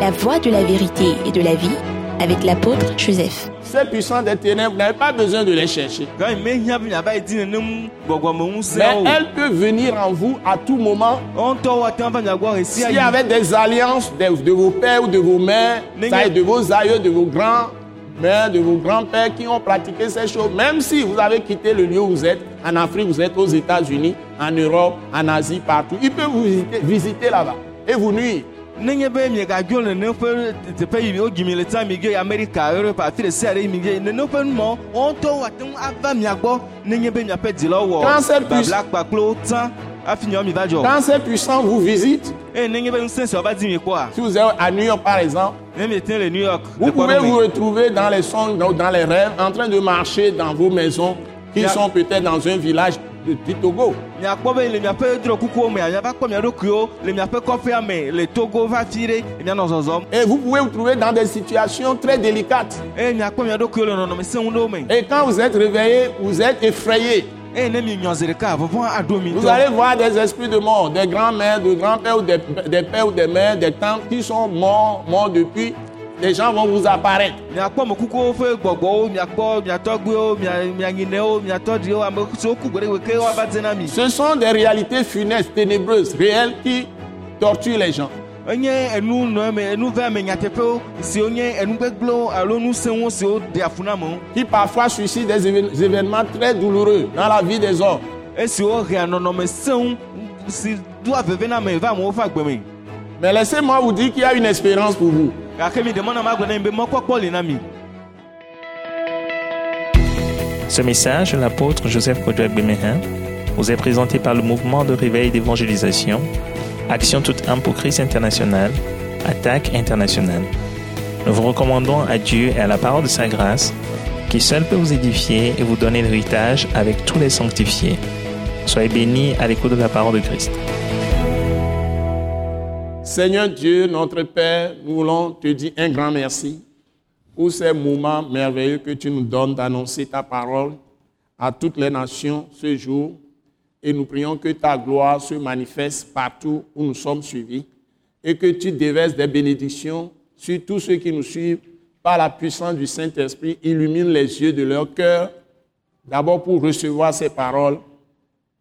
la voie de la vérité et de la vie avec l'apôtre Joseph. Ces puissants des ténèbres, vous n'avez pas besoin de les chercher. Mais elles peuvent venir en vous à tout moment. S'il y avait des alliances de, de vos pères ou de vos mères, N'est- ça est, de vos aïeux, de vos grands-mères, de vos grands-pères qui ont pratiqué ces choses, même si vous avez quitté le lieu où vous êtes, en Afrique, vous êtes aux États-Unis, en Europe, en Asie, partout, ils peuvent vous visiter, visiter là-bas et vous nuire. Nenye be miegadzo nene ƒe teƒe yi wo dzimi le ta mi ge Amerika Europe afi ɖe sia ɖe yi mi ge nene ƒe numɔ wɔntɔ woate ŋu ava mia gbɔ. Nenye be miaƒe dzilawo Quand wɔ. Hafi mi va dzɔ. Ces puissants vous visitent, eye nenye be ŋusẽ siawo va di mi kpɔa si vous êtes à New York par exemple, ne miete le New York vous pouvez vous retrouver dans les songes, dans, dans les rêves, en train de marcher dans vos maisons qui Yeah. sont peut-être dans un village du Togo. miakpɔ be le miaƒe drɔkukuwo mea miava kpɔ mia ɖokuiwo le miaƒe kɔƒea me le Togo va fi ɖe mianɔ zɔzɔm Et vous pouvez vous trouver dans des situations très délicates. eye miakpɔ mia ɖokuiwo le nɔnɔme sẽŋu ɖewo me Et quand vous êtes réveillé, vous êtes effrayé. eye ne mi nyɔ zi ɖeka vɔvɔ aɖo mi Vous allez voir des esprits de mort, des grands-mères, des grands-pères ou des, des pères ou des mères, des tantes qui sont morts, morts depuis. Les gens vont vous apparaître. Ce sont des réalités funestes, ténébreuses, réelles qui torturent les gens. qui parfois suscitent des évén- événements très douloureux dans la vie des hommes. Mais laissez-moi vous dire qu'il y a une espérance pour vous. Ce message de l'apôtre Joseph Kodouak Bemehin vous est présenté par le mouvement de réveil d'évangélisation, Action toute âme pour Christ international, Attaque internationale. Nous vous recommandons à Dieu et à la parole de sa grâce, qui seul peut vous édifier et vous donner l'héritage avec tous les sanctifiés. Soyez bénis à l'écoute de la parole de Christ. Seigneur Dieu, notre Père, nous voulons te dire un grand merci pour ces moments merveilleux que tu nous donnes d'annoncer ta parole à toutes les nations ce jour. Et nous prions que ta gloire se manifeste partout où nous sommes suivis et que tu déverses des bénédictions sur tous ceux qui nous suivent par la puissance du Saint-Esprit. Illumine les yeux de leur cœur, d'abord pour recevoir ces paroles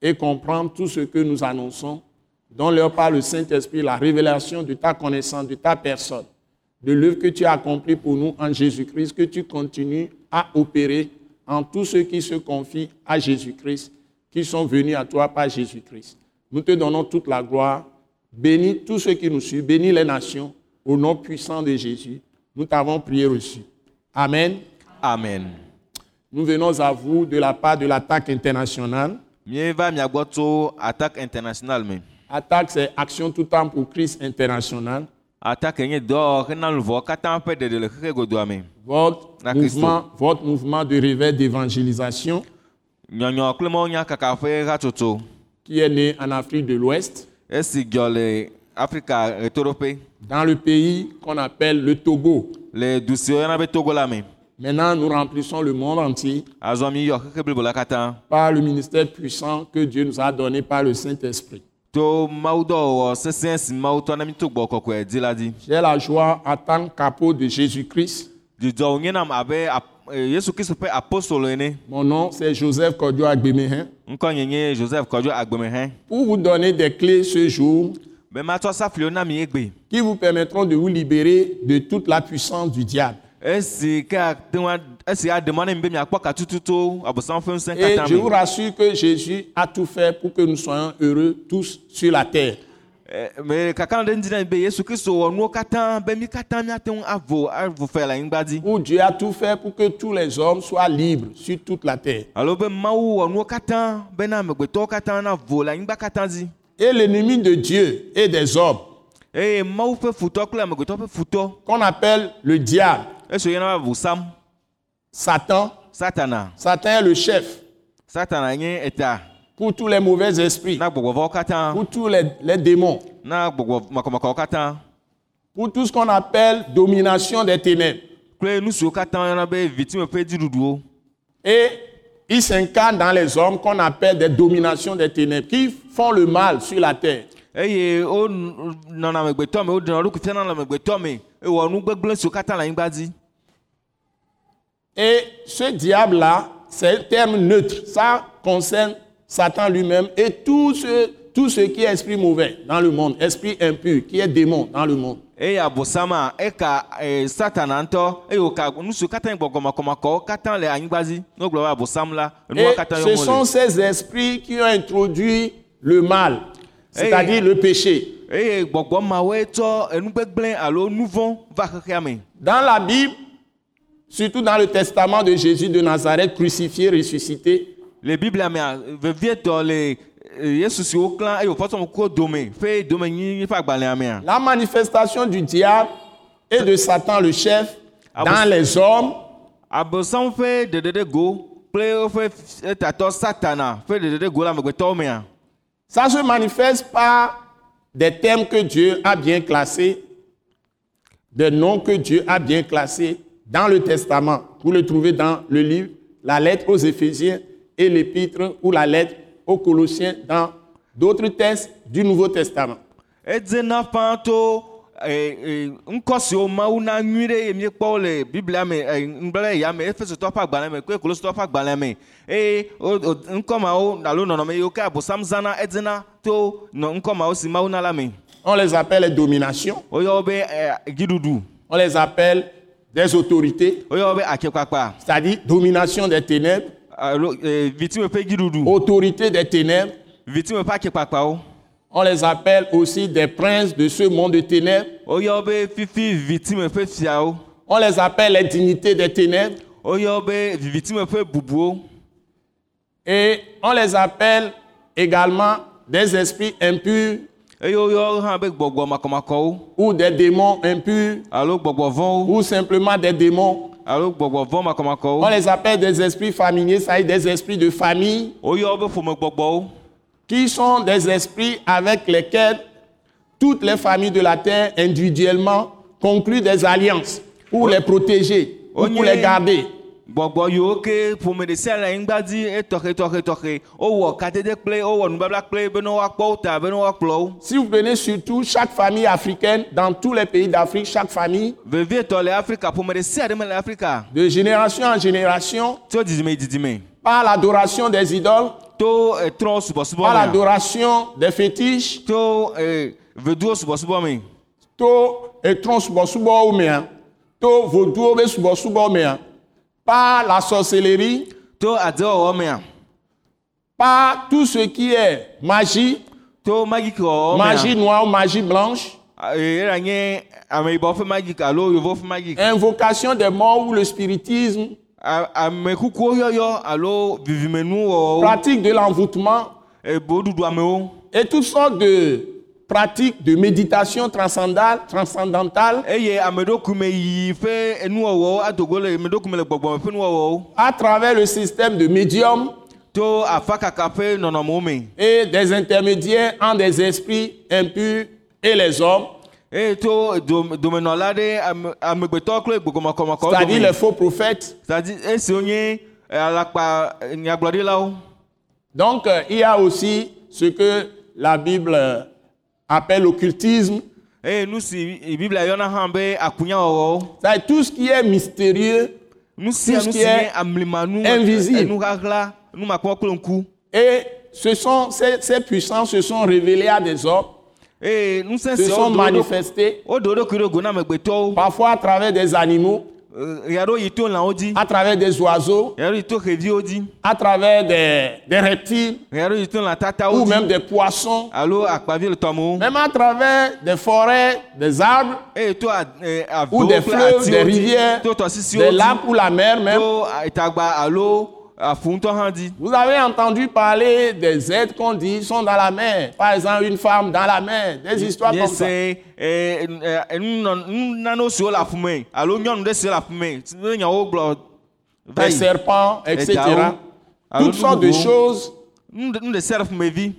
et comprendre tout ce que nous annonçons. Donne-leur par le Saint-Esprit la révélation de ta connaissance, de ta personne, de l'œuvre que tu as accomplie pour nous en Jésus-Christ, que tu continues à opérer en tous ceux qui se confient à Jésus-Christ, qui sont venus à toi par Jésus-Christ. Nous te donnons toute la gloire. Bénis tous ceux qui nous suivent, bénis les nations, au nom puissant de Jésus. Nous t'avons prié reçu. Amen. amen Nous venons à vous de la part de l'attaque internationale. attaque international me Attaque, c'est Action tout temps pour Christ international. attaque Votre mouvement, votre mouvement de réveil d'évangélisation qui est né en Afrique de l'Ouest, dans le pays qu'on appelle le Togo. Maintenant, nous remplissons le monde entier par le ministère puissant que Dieu nous a donné par le Saint-Esprit. To mawudɔwɔwɔ sesẽ si mawu tɔ na mi to gbɔ kɔkɔe dzi la dzi J'ai la joie en tant qu'apôtre de dzidzɔ nam abe ap- eh, yesu kristu ƒe apostolo ene Mon nom, c'est Joseph Kodio Agbemehin. ŋkɔ nye nye joseph Pour vous donner des clés ce jour be matsɔ safliwo na mi egbe qui vous permettront de vous libérer de toute la puissance du diable. Et je vous rassure que Jésus a tout fait pour que nous soyons heureux tous sur la terre. Où Dieu a tout fait pour que tous les hommes soient libres sur toute la terre. Et l'ennemi de Dieu et des hommes, qu'on appelle le diable, Satan, satana Satan est le chef satana pour tous les mauvais esprits, pour tous les, les démons, pour tout ce qu'on appelle domination des ténèbres. Et il s'incarne dans les hommes qu'on appelle des dominations des ténèbres, qui font le mal sur la terre. Ewɔ nu gbegblẽ siwo katã le anyigba dzi Et ce diable-là, c'est un terme neutre. Ça concerne Satan lui-même et tout ce, tout ce qui est esprit mauvais dans le monde, esprit impur, qui est démon dans le monde. eye abosama eka eh, satana ŋutɔ eye wòka nu siwo katã nye gbɔgbɔmakɔmakɔwo katã le anyigba dzi ne wogblɔ be abosam la enuwo Et ce sont ces esprits qui ont introduit le mal, c'est-à-dire le péché. Eye gbɔgbɔ mawoe tsɔ enu gbegblẽ alo nu vɔ̃ va xexea me. Dans la Bible, surtout dans le testament de Jésus de Nazareth, crucifié, ressuscité, le biblia mea vevietɔ le yesu si woklã eye wòfɔ sɔmɔ kuwo dome fe dome nyi ƒe agbalẽa mea la manifestation du diable et de Satan, le chef, dans les hommes, abosam ƒe ɖeɖeɖe go kple woƒe f- tatɔ satana ƒe ɖeɖeɖe go le amegbetɔwo mea. Ça se manifeste par des thèmes que Dieu a bien classés, des noms que Dieu a bien classés dans le testament. Vous le trouvez dans le livre, la lettre aux Éphésiens et l'épître ou la lettre aux Colossiens dans d'autres textes du Nouveau Testament. edzena to eh, eh, ŋkɔ siwo mawu na nyui ɖe eye míekpɔwo le biblia me eh, ŋgblẽ ya me efesotɔ ƒe agbalẽ me kple kolositɔ ƒe agbalẽ me. Eye wo- wo- ŋkɔ mawo alo nɔnɔme yiwo ke abosam zãna edzena to nɔ- ŋkɔ mawo si mawu na la me. On les appelle les dominations, woyɔ wo be eh, dziɖuɖu on les appelle des autorités, woyɔ wo be atsɛkpakpa c'est-à-dire domination des ténèbres, alo eh, vitime ƒe dziɖuɖu autorité des ténèbres. vitime ƒe atsɛkpakpawo On les appelle aussi des princes de ce monde de ténèbres. On les appelle les dignités des ténèbres. Et on les appelle également des esprits impurs. Ou des démons impurs. Ou simplement des démons. On les appelle des esprits familiers, c'est-à-dire des esprits de famille, qui sont des esprits avec lesquels toutes les familles de la terre individuellement concluent des alliances pour les protéger ou pour les garder. gbɔgbɔ yiwo ke ƒome ɖe sia le anyigba dzi etɔxe tɔxe tɔxe wowɔ katete kple wowɔ nubabla kple be ne woakpɔ wo ta be ne woakplɔ wo Si vous prenez surtout chaque famille africaine, dans tous les pays d'Afrique, chaque famille, vevietɔ le afrika ƒome ɖe sia ɖe me le afrika. de génération en génération, tso didime didime par l'adoration des idoles, mea l'adoration des fétiches, par la sorcellerie, par tout ce qui est magie, magie noire ou magie blanche, ƒe magike invocation des morts ou le spiritisme, Pratique de l'envoûtement. Amewo et toutes sortes de pratiques de méditation transcendale, transcendantale. Ƒe nuwɔwɔwo à travers le système de médium. Et des intermédiaires entre des esprits impurs et les hommes, gbɔgbɔmakɔmakɔwo c'est-à-dire les faux prophètes. eh, eh, Donc, euh, il y a aussi ce que la Bible euh, appelle l'occultisme, c'est-à-dire tout ce qui est mystérieux. Tout ce qui est invisible. et ce sont, ces, ces puissances se sont révélées à des hommes, eye ŋusẽ se siawo sont amegbetɔwo parfois à travers des animaux, Eh, dzi à travers des oiseaux, à travers des, des reptiles. Ou même des poissons, même à travers des forêts, des arbres, a- eh, ou des fleuves, des rivières, des lacs ou la mer même. Vous avez entendu parler des êtres qu'on dit sont dans la mer. Par exemple, une femme dans la mer, des histoires comme ça. Des serpents, etc. Toutes sortes de choses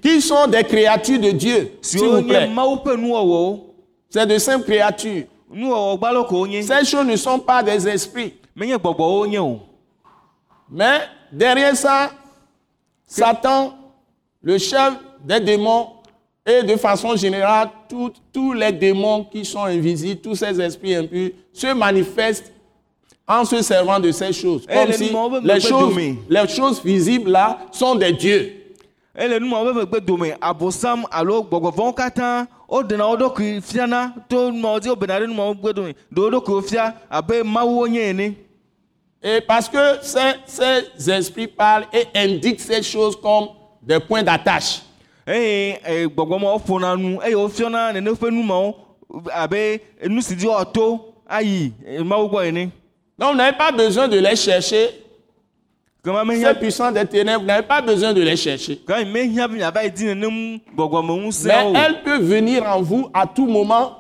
qui sont des créatures de Dieu, s'il vous plaît. ƒe nuwɔwɔwo C'est de simples créatures. ko wonye Ces choses ne sont pas des esprits. Mais derrière ça, Satan, le chef des démons, Et de façon générale, tous les démons qui sont invisibles, tous ces esprits impurs, se manifestent en se servant de ces choses. Eh, Comme les si les choses, les choses visibles là sont des dieux. Et parce que ces, ces esprits parlent et indiquent ces choses comme des points d'attache. Donc vous n'avez pas besoin de les chercher. Ces mehia puissants des ténèbres, vous n'avez pas besoin de les chercher. Mais elles peuvent venir en vous à tout moment.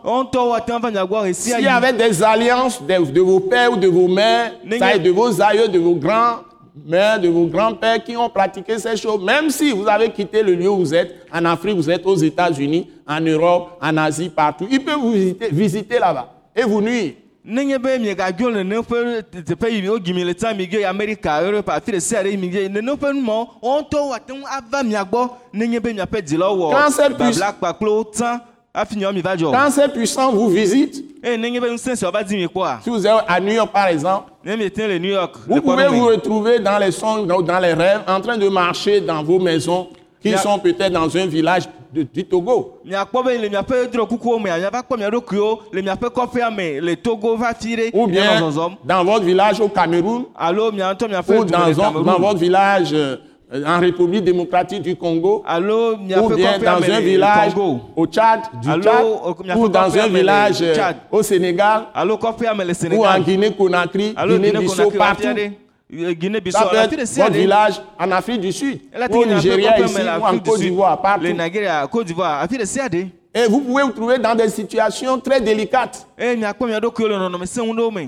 S'il y avait des alliances de, de vos pères ou de vos mères, N'est- ça est, de vos aïeux, de vos grands-mères, de vos grands-pères qui ont pratiqué ces choses, même si vous avez quitté le lieu où vous êtes, en Afrique, vous êtes aux États-Unis, en Europe, en Asie, partout, ils peuvent vous visiter, visiter là-bas et vous nuire. Nenye be miegadzo ƒe teƒe yi le ta mi ge amerika europe afi ɖe sia ɖe mi ge nene ƒe numawo wo ŋutɔ woate ŋu ava mia gbɔ. Nenye be miaƒe dzilawo Quand wɔ c'est plus- babla kpakplo tsã hafi nyawo mi va dzɔ Quand ces puissants vous visitent, eye nenye be ŋusẽ siawo va di mi kpɔa si vous êtes à New York par exemple, ne miete le new york vous pouvez vous retrouver dans les songes, dans, les rêves, en train de marcher dans vos maisons qui sont peut-être dans un village de- du Togo. Ou bien dans votre village au Cameroun, ou dans, dans votre village euh, en République démocratique du Congo, alo ou bien dans un village au Tchad, du Allô, Tchad, miaƒe ou dans un village euh, Tchad. au Sénégal, le ou en Guinée-Conakry, guinée Guinée-Bissau, partout. Afia ɖe eh, guinée bissau Ça peut afi ɖe être sia votre ɖe village en Afrique du Sud, ou au Nigeria ici, ou en Côte d'Ivoire, partout. Et vous pouvez vous trouver dans des situations très délicates. me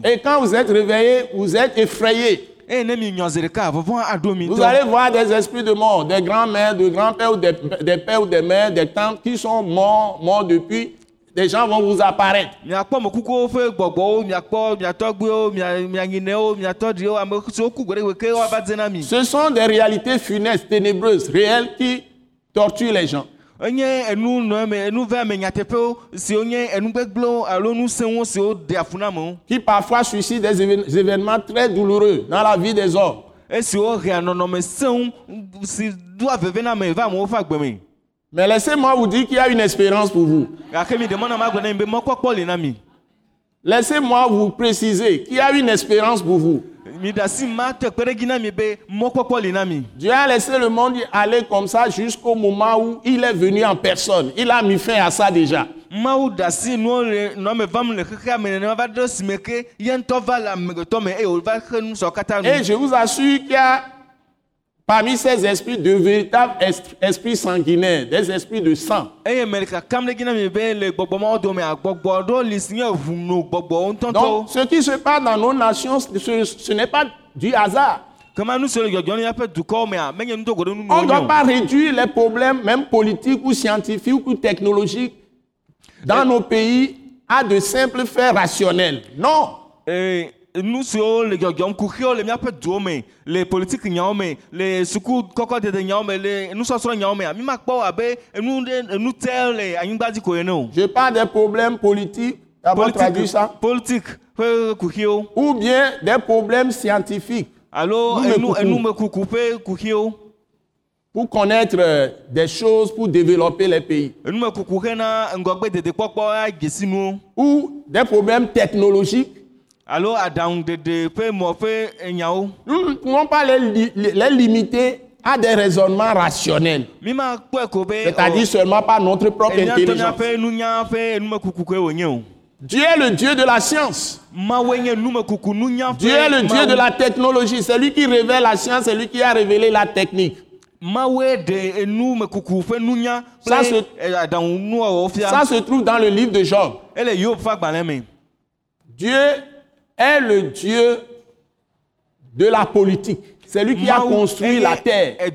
Et quand vous êtes réveillé, vous êtes effrayé. mi Vous allez voir des esprits de mort, des grands-mères, des grands-pères, ou des, des pères ou des mères, des tantes qui sont morts, morts depuis. Des gens vont vous apparaître. Ce sont des réalités funestes, ténébreuses, réelles qui torturent les gens. qui parfois suscitent des évén- événements très douloureux dans la vie des hommes. Mais laissez-moi vous dire qu'il y a une espérance pour vous. Laissez-moi vous préciser qu'il y a une espérance pour vous. Dieu a laissé le monde aller comme ça jusqu'au moment où il est venu en personne. Il a mis fin à ça déjà. Et je vous assure qu'il y a parmi ces esprits de véritables esprits sanguinaires, des esprits de sang. Donc, ce qui se passe dans nos nations, ce, ce n'est pas du hasard. ɖe On ne doit pas réduire les problèmes, même politiques ou scientifiques ou technologiques, dans nos pays à de simples faits rationnels. Non. Eh, nu siwo le dzɔdzɔm kuxiwo le míaƒe duwo me le politiki nyawo me le suku kɔkɔdede nyawo me le nusɔsrɔ̃ nyawo mea mi makpɔ abe enu ɖe enu te le anyigba dzi ko ene o Je parle des problèmes politiques, d'abord traduire ça, politique ƒe kuxiwo ou bien des problèmes scientifiques. Alo Nume enu kuku. enumekuku ƒe kuxiwo pour connaître euh, des choses, pour développer les pays, enumekuku nuwo ou des problèmes technologiques. Mɔ ƒe nyawo Nous ne pouvons pas les, li- les limiter à des raisonnements rationnels, c'est-à-dire seulement par notre propre intelligence. Dieu est le Dieu de la science. Dieu est le Dieu de la technologie. C'est lui qui révèle la science, c'est lui qui a révélé la technique. Ça, eh, Ça se trouve dans le livre de Job. Dieu est le Dieu de la politique. C'est lui qui a construit la terre. C'est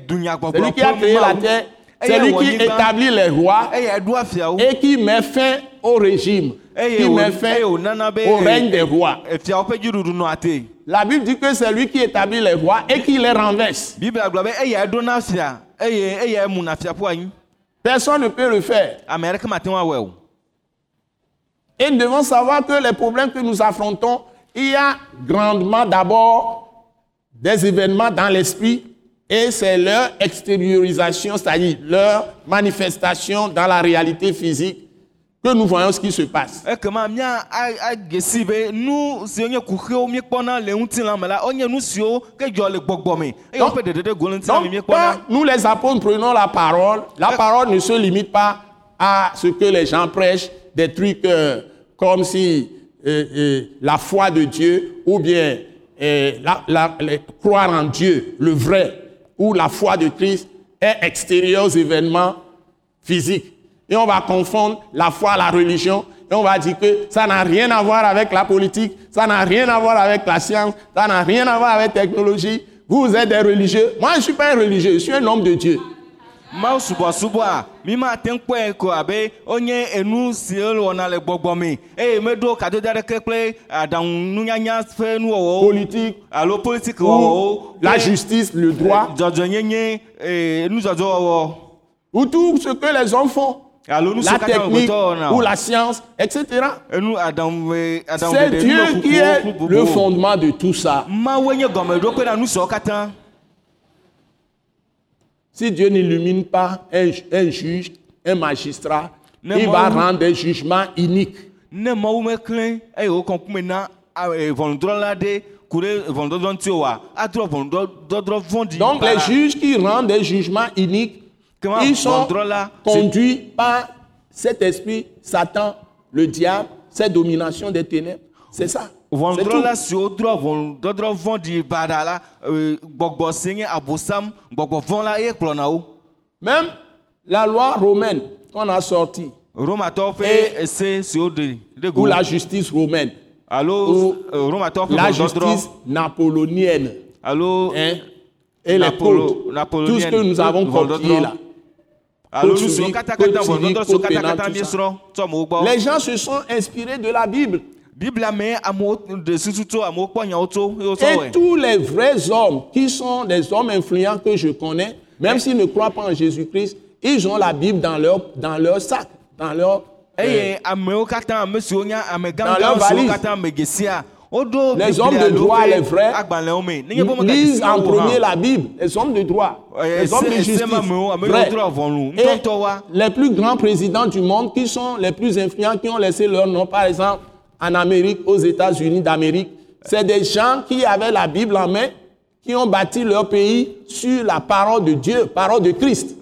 lui qui a créé la terre. C'est lui qui établit les rois et qui met fin au régime, qui met fin au règne des rois. La Bible dit que c'est lui qui établit les rois et qui les renverse. Personne ne peut le faire. Et nous devons savoir que les problèmes que nous affrontons, il y a grandement d'abord des événements dans l'esprit et c'est leur extériorisation, c'est-à-dire leur manifestation dans la réalité physique que nous voyons ce qui se passe. Donc- quand nous les apôtres prenons la parole, la parole ne se limite pas à ce que les gens prêchent, des trucs euh, comme si la foi de Dieu ou bien croire en Dieu, le vrai, ou la foi de Christ est extérieure aux événements physiques. Et on va confondre la foi à la religion. Et on va dire que ça n'a rien à voir avec la politique, ça n'a rien à voir avec la science, ça n'a rien à voir avec la technologie. Vous êtes des religieux. Moi, je ne suis pas un religieux, je suis un homme de Dieu. Mawu subɔsubɔ a mi mate ŋu kpɔe ko abe. Wonye enu le wɔna le gbɔgbɔ me eye meɖo kadodo aɖeke kple aɖaŋu nunyanya ƒe nuwɔwɔwo Politique, alo politiki ou wɔwɔwo la justice, le droit, dzɔdzɔnyenye eh, nudzɔdzɔwɔwɔ ou tout ce que les hommes font, la technique ou la science, etc. eh, C'est Dieu qui est le fondement de tout ça. Mawoe nye gɔmeɖokpe na nu siwo katã Si Dieu n'illumine pas un, ju- un juge, un magistrat, Ne il va rendre ŋkume na a- eh, ŋuti oa adrɔ ʋɔnudɔdrɔ̃ vɔ̃ɖi Donc les juges qui rendent des jugements iniques, Comment ils sont conduits par cet esprit, Satan, le diable, cette domination des ténèbres. C'est ça. C'est tout. ʋɔnudrɔ̃la siwo drɔ ʋɔnudɔdrɔ̃ vɔ̃ɖi bana la gbɔgbɔ si nye abosam gbɔgbɔ vɔ̃ la ye kplɔna wo Même la loi romaine qu'on a sortie, romatɔwo ƒe Et- ese siwo ɖe ɖe ou la justice romaine, alo ou romatɔwo ƒe la ʋɔnudɔdrɔ̃ justice napoléonienne, alo hein, et les Napolo- codes, tout ce napoléonienne, que nous avons copié là. alo Code nu siwo civil, katã code katã civil, ʋɔnudɔdrɔ̃ siwo code katã pénal, katã tout ça. miesrɔ̃ tsɔ amewo gbɔ Les gens se sont inspirés de la Bible. Et tous les vrais hommes qui sont des hommes influents que je connais, même s'ils ne croient pas en Jésus-Christ, ils ont la Bible dans leur, dans leur sac, dans leur... euh, nye ame Dans leur valise. Les hommes de droit, woƒe les vrais, lisent en premier la Bible, les hommes de droit, Eh, les hommes de justice. vrais. Et les plus grands présidents du monde qui sont les plus influents, qui ont laissé leur nom, par exemple, en Amérique, aux États-Unis d'Amérique, c'est des gens qui avaient la Bible en main, qui ont bâti leur pays sur la parole de Dieu, parole de Christ.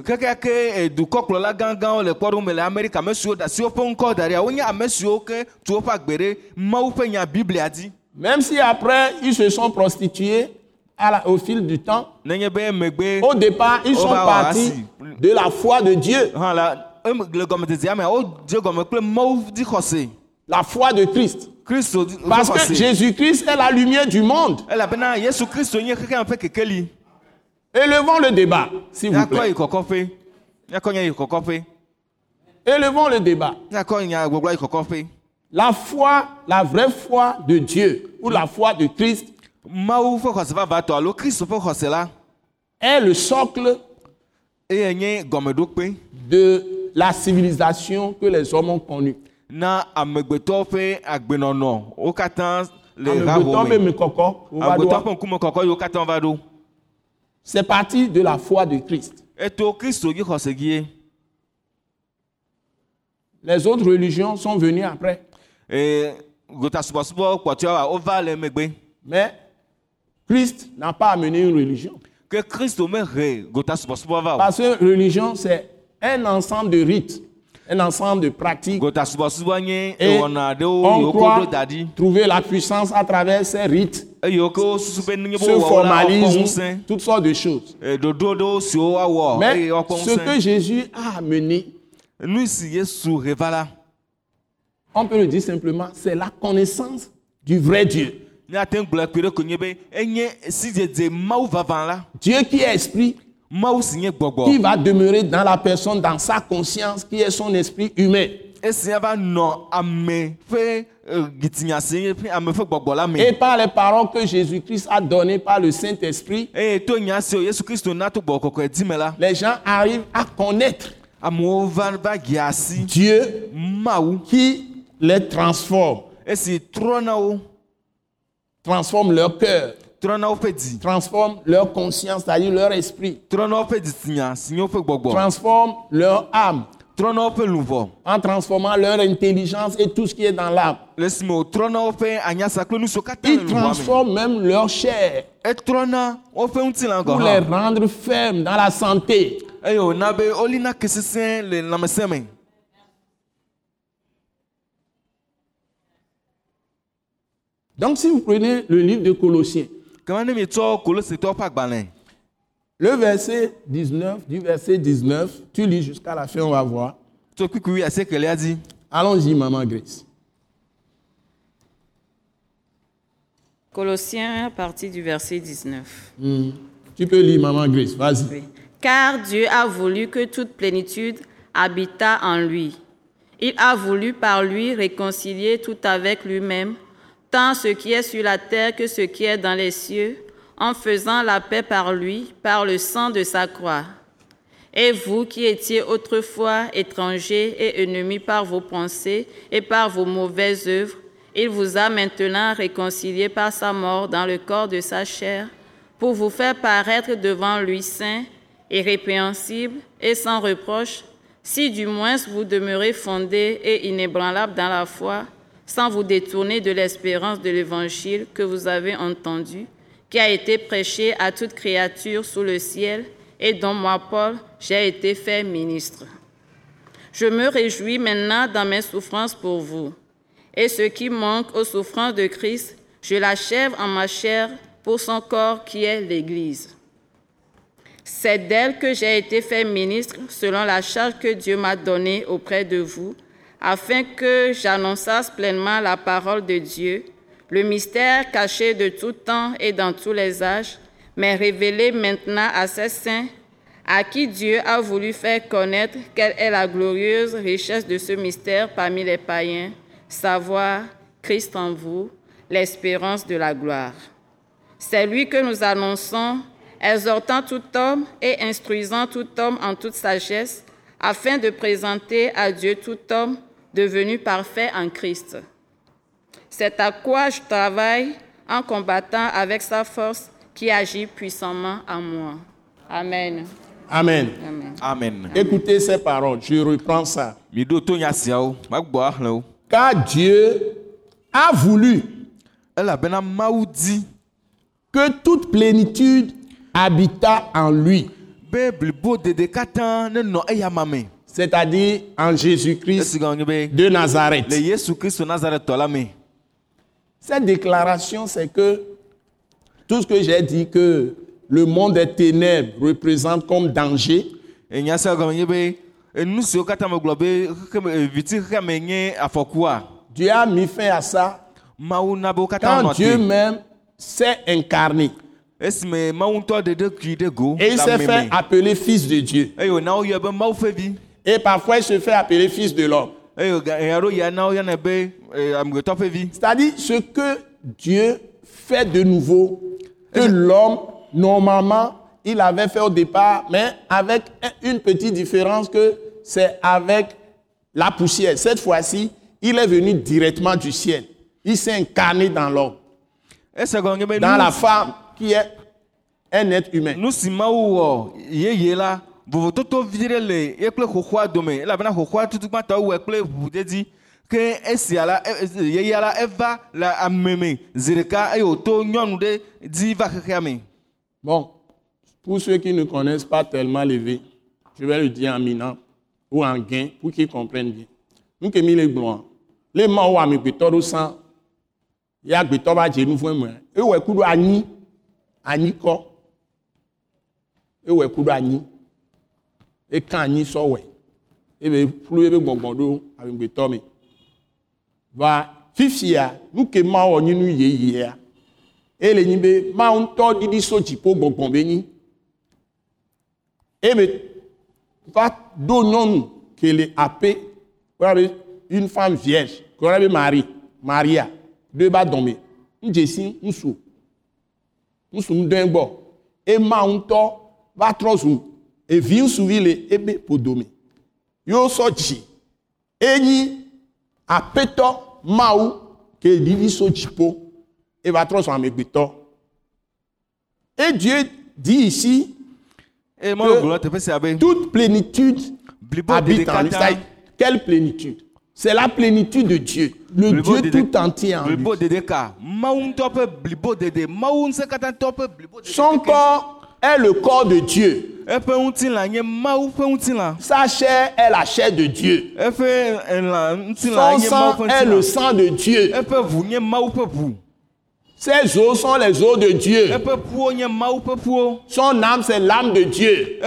Même si après, ils se sont prostitués à la- au fil du temps, au départ, ils Oh, sont bah, partis ouais, de la foi de Dieu, hã la foi de Christ. Parce que Jésus-Christ est la lumière du monde. Élevons le débat, s'il vous plaît. Élevons le débat. La foi, la vraie foi de Dieu, ou la foi de Christ, est le socle de la civilisation que les hommes ont connue. Na amegbetɔwo ƒe agbenɔnɔ wo katã le Amegbetɔ me me amegbetɔwo ɖoa. ƒe ŋkume kɔkɔ yiwo katã va ɖo C'est parti de la foi de Christ. eto kristo dzi xɔse gie Les autres religions sont venues après. ee gotasubɔsubɔ kpɔtɔa wova le megbe Mais Christ n'a pas amené une religion. ke kristo mehe gotasubɔsubɔ va o Parce que religion, c'est un ensemble de rites, un ensemble de pratiques. Et on croit trouver la puissance à travers ces rites, ce formalisme, toutes sortes de choses. woawɔ Mais ce que Jésus a amené, on peut le dire simplement, c'est la connaissance du vrai Dieu. míate ŋu gblɔe kpi ɖe ko nye be enye sidzedze mawu vavã la Dieu qui est esprit, qui va demeurer dans la personne, dans sa conscience, qui est son esprit humain. eh, Et par les paroles que Jésus-Christ a données par le Saint-Esprit, la les gens arrivent à connaître Dieu qui les transforme, transforme leur cœur, transforme leur conscience, c'est-à-dire leur esprit, transforme leur âme, en transformant leur intelligence et tout ce qui est dans l'âme. le esime wòtrɔ na woƒe anyasa kple nu siwo katã Il le luʋɔa me transforme même leur chair pour gɔ les rendre fermes dans la santé. Donc si vous prenez le livre de Colossiens, le verset 19, du verset 19, tu lis jusqu'à la fin, on va voir. Allons-y, Maman Grace. Colossiens à partir du verset 19. Tu peux lire, Maman Grace, vas-y. Oui. Car Dieu a voulu que toute plénitude habitât en lui. Il a voulu par lui réconcilier tout avec lui-même, tant ce qui est sur la terre que ce qui est dans les cieux, en faisant la paix par lui, par le sang de sa croix. Et vous qui étiez autrefois étrangers et ennemis par vos pensées et par vos mauvaises œuvres, il vous a maintenant réconciliés par sa mort dans le corps de sa chair, pour vous faire paraître devant lui saint, irrépréhensible et sans reproche, si du moins vous demeurez fondés et inébranlables dans la foi, sans vous détourner de l'espérance de l'évangile que vous avez entendu, qui a été prêché à toute créature sous le ciel et dont moi, Paul, j'ai été fait ministre. Je me réjouis maintenant dans mes souffrances pour vous. Et ce qui manque aux souffrances de Christ, je l'achève en ma chair pour son corps qui est l'Église. C'est d'elle que j'ai été fait ministre selon la charge que Dieu m'a donnée auprès de vous, afin que j'annonçasse pleinement la parole de Dieu, le mystère caché de tout temps et dans tous les âges, mais révélé maintenant à ses saints, à qui Dieu a voulu faire connaître quelle est la glorieuse richesse de ce mystère parmi les païens, savoir Christ en vous, l'espérance de la gloire. C'est lui que nous annonçons, exhortant tout homme et instruisant tout homme en toute sagesse, afin de présenter à Dieu tout homme devenu parfait en Christ. C'est à quoi je travaille en combattant avec sa force qui agit puissamment en moi. Amen. Amen. Amen. amen Écoutez ces paroles, je reprends ça. Car Dieu a voulu que toute plénitude habita en lui, c'est-à-dire en Jésus-Christ de Nazareth. Cette déclaration, c'est que tout ce que j'ai dit que le monde des ténèbres représente comme danger, eh, Dieu a mis fin à ça. Quand Dieu même s'est incarné. Et il s'est fait appeler fils de Dieu. Et parfois il se fait appeler fils de l'homme. eh, C'est-à-dire ce que Dieu fait de nouveau, que l'homme, normalement, il avait fait au départ, mais avec une petite différence que c'est avec la poussière. Cette fois-ci, il est venu directement du ciel. Il s'est incarné dans l'homme, be dans la femme qui est un être humain. Nu vovototo vi ɖe le ye kple xoxoa dome elabena xoxoa tutugbãtɔ wɔe kple ʋuɖedzi ke esia la e- e- yeyea la eva le ame me zi ɖeka eye wòto nyɔnu ɖe dzi va xexea me Bon, pour ceux qui ne connaissent pas tellement levé, je vais le dire en minant ou en gain pour qu'ils comprennent bien. Nous qui mis les blancs, les morts ou amegbetɔ ɖo sang, ya agbetɔ va dze nu vɔe me. Ewɔe ku ɖo anyi, anyi kɔ. Ewɔe ku ɖo anyi. Eka anyi sɔ wɔe. Ebe ƒlu ebe gbɔgbɔ ɖo amegbetɔ me. Va fifia, nu ke ma wɔ nyi nu yeyea ele nyi be mawu ŋutɔ ɖiɖi so dziƒo gbɔgbɔ be nyi. Eme va ɖo nyɔnu ke le aƒe wɔna be une femme vierge marie maria. Ɖo eba dɔme ŋdzesi ŋusu ŋusu ŋudɔe gbɔ. E ŋutɔ va evi ŋutsuvi le ebe ƒodome yo sɔ dzi enyi aƒetɔ mawu ke ɖiɖi so dziƒo eva trɔ zɔ amegbetɔ et Dieu dit ici eye mɔlu gblɔ teƒe sia be toute plénitude habite en lui. Quelle plénitude? C'est la plénitude de Dieu, le Dieu tout entier en lui. Son corps est le corps de Dieu. Sa chair est la chair de Dieu. Son sang est le sang de Dieu. Ses os sont les os de Dieu. Son âme, c'est l'âme de Dieu.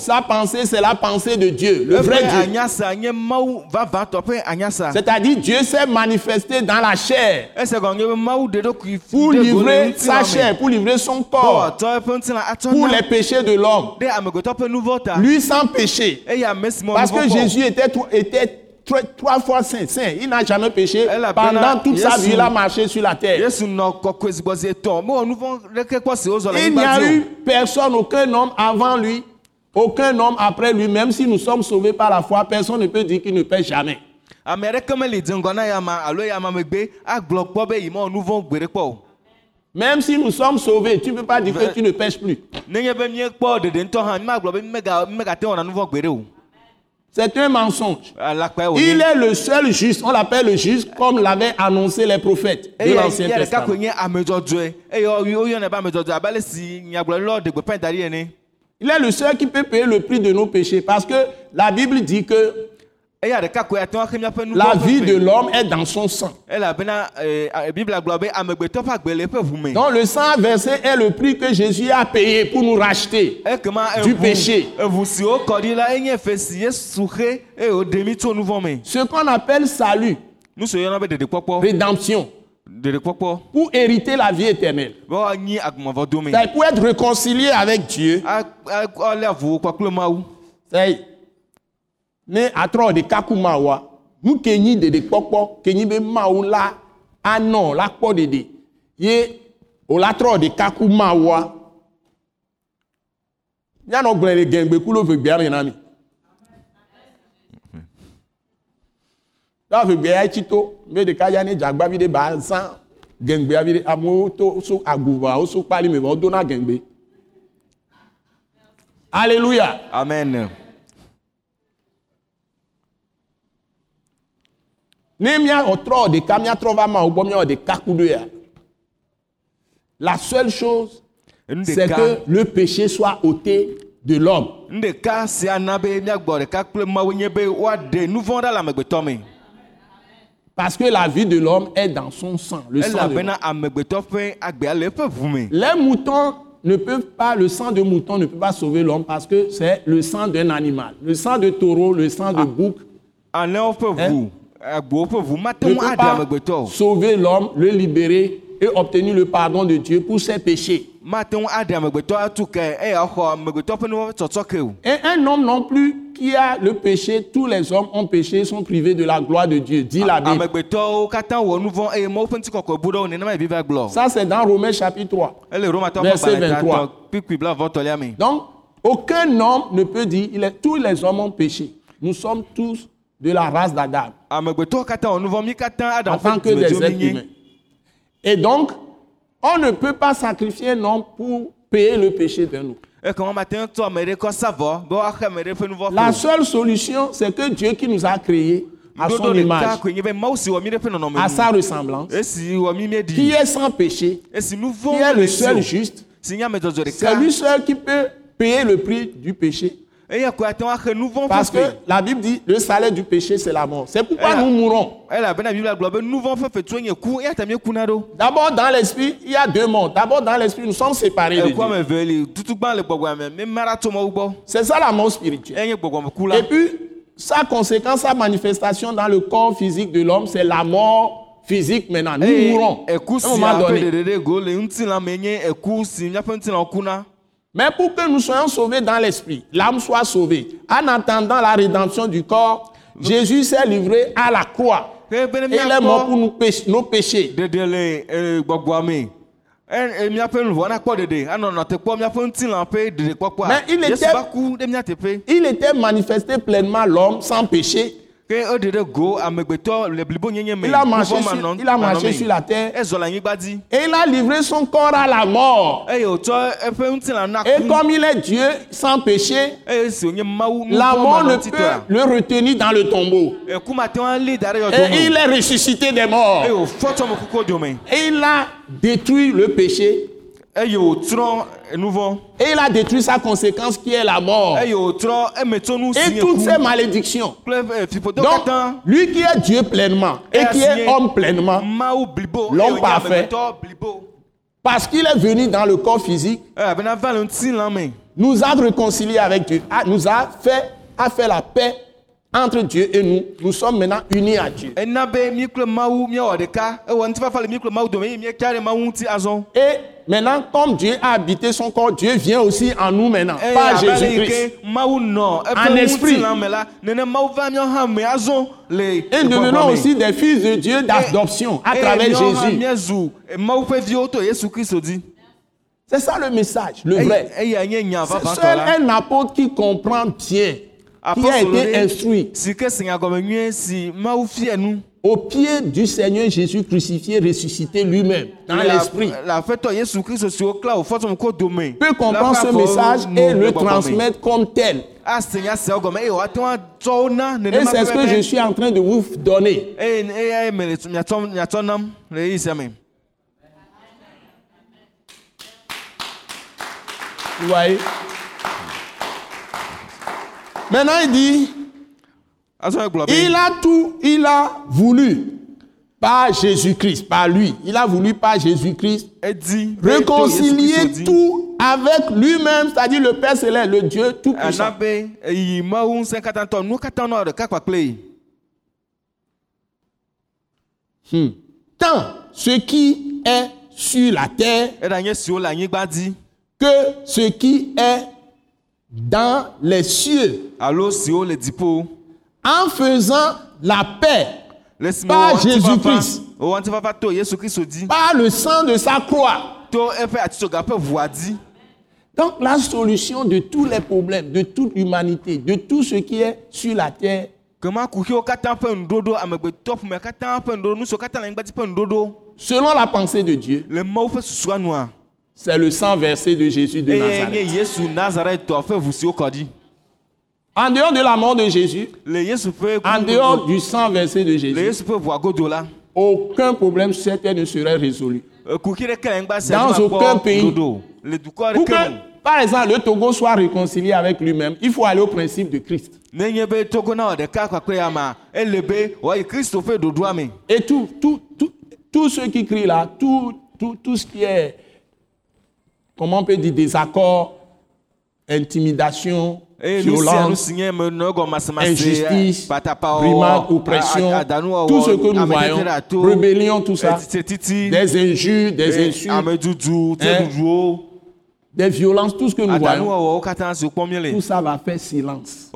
Sa pensée, c'est la pensée de Dieu, le vrai Dieu. C'est-à-dire, Dieu s'est manifesté dans la chair pour livrer sa chair, pour livrer son corps pour les péchés de l'homme. Lui sans péché. Parce que. Jésus était, était trois, trois fois saint, saint. Il n'a jamais péché. Pendant toute sa vie, il a marché sur la terre. Il n'y a eu personne, aucun homme avant lui, aucun homme après lui, même si nous sommes sauvés par la foi, personne ne peut dire qu'il ne pêche jamais. Même si nous sommes sauvés, tu ne peux pas dire que tu ne pêches plus. C'est un mensonge. Il est le seul juste, on l'appelle le juste, comme l'avaient annoncé les prophètes de l'Ancien Testament. Il est le seul qui peut payer le prix de nos péchés parce que la Bible dit que la vie de l'homme est dans son sang. Donc le sang versé est le prix que Jésus a payé pour nous racheter. du péché. Ce qu'on appelle salut, rédemption, pour hériter la vie éternelle. C'est pour être réconcilié avec Dieu. C'est ne atrɔ ɖeka ku mawoa nu ke nyi ɖeɖekpɔkpɔ ke nyi be mawu la la ye wòla trɔ ɖeka ku mawoa míanɔ gblẽ le gɛ̀ǹgbe ku lo ya tsi to be ɖeka ya ne dzagbavi ɖe ba zã gɛ̀ǹgbea vi ɖe to so so me alléluia. amen ne míatrɔ ɖeka míatrɔ va mawu gbɔ míawɔ ɖeka ku la seule chose c'est que le péché soit ôté de l'homme. Nu ɖeka sia na be míagbɔ ɖeka kple mawu nye be woaɖe nu vɔ ɖa le amegbetɔ me. Parce que la vie de l'homme est dans son sang le sang de l'homme. les moutons ne peuvent pas le sang de mouton ne peut pas sauver l'homme parce que c'est le sang d'un animal. Le sang de taureau le sang de bouc alẽwo ne peut pas sauver l'homme le libérer et obtenir le pardon de Dieu pour ses péchés Et un homme non plus qui a le péché, tous les hommes ont péché, sont privés de la gloire de Dieu, dit la Bible. Ça, c'est dans Romains chapitre 3. ele romatɔwo ƒe Verset gbalẽ 23. tatɔ kpikpi blavɔtɔlia me Donc, aucun homme ne peut dire, tous les hommes ont péché. Nous sommes tous de la race d'Adam, en tant ƒe que des êtres humains. Et donc, on ne peut pas sacrifier un homme pour payer le péché nu vɔ La seule solution, c'est que Dieu qui nous a créés à son image, à sa ressemblance, qui est sans péché, qui est le seul juste, C'est lui seul qui peut payer le prix du péché. Parce que la Bible dit le salaire du péché, c'est la mort. C'est pourquoi Eh, nous mourons. D'abord, dans l'esprit, il y a deux morts. D'abord, dans l'esprit, nous sommes séparés de Dieu. C'est ça la mort spirituelle. la Et puis, sa conséquence, sa manifestation dans le corps physique de l'homme, c'est la mort physique maintenant. Nous À un moment ƒe donné. Mais pour que nous soyons sauvés dans l'esprit, l'âme soit sauvée, en attendant la rédemption du corps, Jésus s'est livré à la croix. il est mort pour míakpɔ nous péch- nos péchés. Mais était- Il était manifesté pleinement l'homme sans péché. Il a marché, sur, manɔ- il a marché manɔme. sur la terre et il a livré son corps à la mort. na Et comme il est Dieu sans péché, nu la mort ne peut le retenir dans le tombeau. Et il est ressuscité des morts. amekukuwo dome Et il a détruit le péché. Et il a détruit sa conséquence qui est la mort. Et toutes ces malédictions. eh, Donc, lui qui est Dieu pleinement et qui est homme pleinement, L'homme wònye parfait. parce qu'il est venu dans le corps physique, nous a réconciliés avec Dieu, a- nous a fait, a fait la paix entre Dieu et nous. Nous sommes maintenant unis à Dieu. azɔ Et maintenant, comme Dieu a habité son corps, Dieu vient aussi en nous maintenant, eye par Jésus-Christ. nɔ En esprit. Et nous devenons aussi des fils de Dieu d'adoption à travers Jésus. C'est ça le message, le vrai. C'est seul un apôtre qui comprend bien, qui a été instruit. au pied du Seigneur Jésus crucifié, ressuscité lui-même, dans Le- l'esprit. peut comprendre ce message et le transmettre comme tel. Et c'est ce que je suis en train de vous donner. eye eye me le miatsɔ miatsɔ nam le ɣeyiɣi sia me Vous voyez Maintenant, il dit, il a tout, il a voulu par Jésus-Christ, par lui. Il a voulu par Jésus-Christ edi be to Yesu réconcilier tout avec lui-même, c'est-à-dire le Père Céleste, le Dieu Tout-Puissant. yi Tant ce qui est sur la terre que ce qui est dans les cieux, en faisant la paix Par Jésus-Christ. dzi par le sang de sa croix. Donc la solution de tous les problèmes, de toute l'humanité, de tout ce qui est sur la terre, selon la pensée de Dieu, c'est le sang versé de Jésus de nye Nazareth. ɖi En dehors de la mort de Jésus, en dehors du sang versé de Jésus, aucun problème terre ne serait résolu. sia Dans aucun pays. Pour que, par exemple, le Togo soit réconcilié avec lui-même, il faut aller au principe de Christ. Et tout, tout, tout, tous ceux qui crient là, tout, tout, tout ce qui est, comment on peut dire, désaccord, intimidation, violence, injustice, brimade, oppression, tout ce que nous voyons, rébellion, tout ça, des injures, des insultes, Hein? Des violences, tout ce que nous voyons, tout ça va faire silence.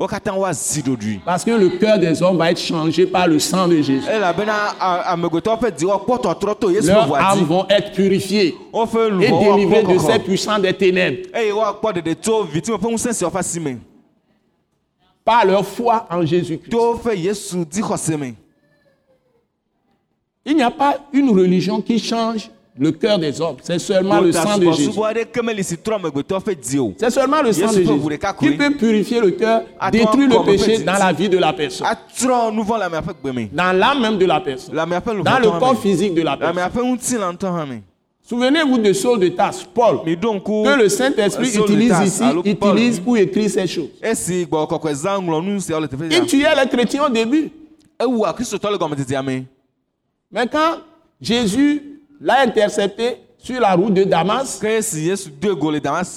Parce que le cœur des hommes va être changé par le sang de Jésus. yesu ƒe Leurs âmes vont être purifiées et délivrées de ces puissants des ténèbres. Me par leur foi en Jésus-Christ. Il n'y a pas une religion qui change le cœur des hommes. C'est seulement le sang de Jésus. C'est seulement le sang de Jésus qui peut purifier le cœur, détruire le péché dans la vie de la personne, dans l'âme même de la personne, dans le corps physique de la personne. Souvenez-vous de Saul de Tarse, Paul, que le Saint-Esprit Saul de utilise ici, utilise pour écrire ces choses. teƒe Il tuait les chrétiens au début. me Mais quand Jésus l'a intercepté sur la route de Damas,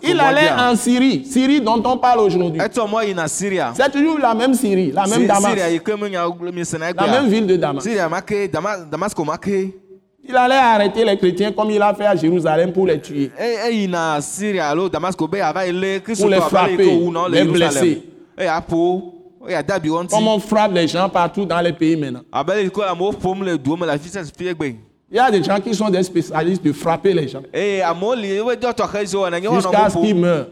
il allait en Syrie, Syrie dont on parle aujourd'hui. C'est toujours la même Syrie, la même Damas, la même ville de Damas. Il allait arrêter les chrétiens comme il a fait à Jérusalem pour les tuer. Pour les frapper, les blesser. dabi wɔ Comme on frappe les gens partout dans les pays maintenant. Il y a des gens qui sont des spécialistes de frapper les gens jusqu'à ce qu'ils meurent.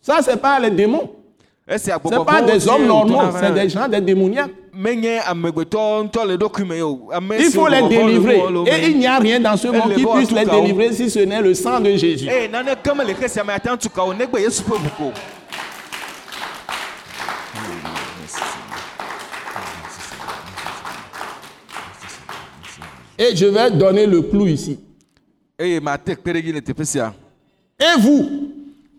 Ça, c'est pas les démons. Ce n'est pas des hommes normaux, c'est des gens, des démoniaques. Il faut les délivrer. Et il n'y a rien dans ce monde qui puisse les délivrer si ce n'est le sang de Jésus. Et je vais donner le clou ici. Et vous,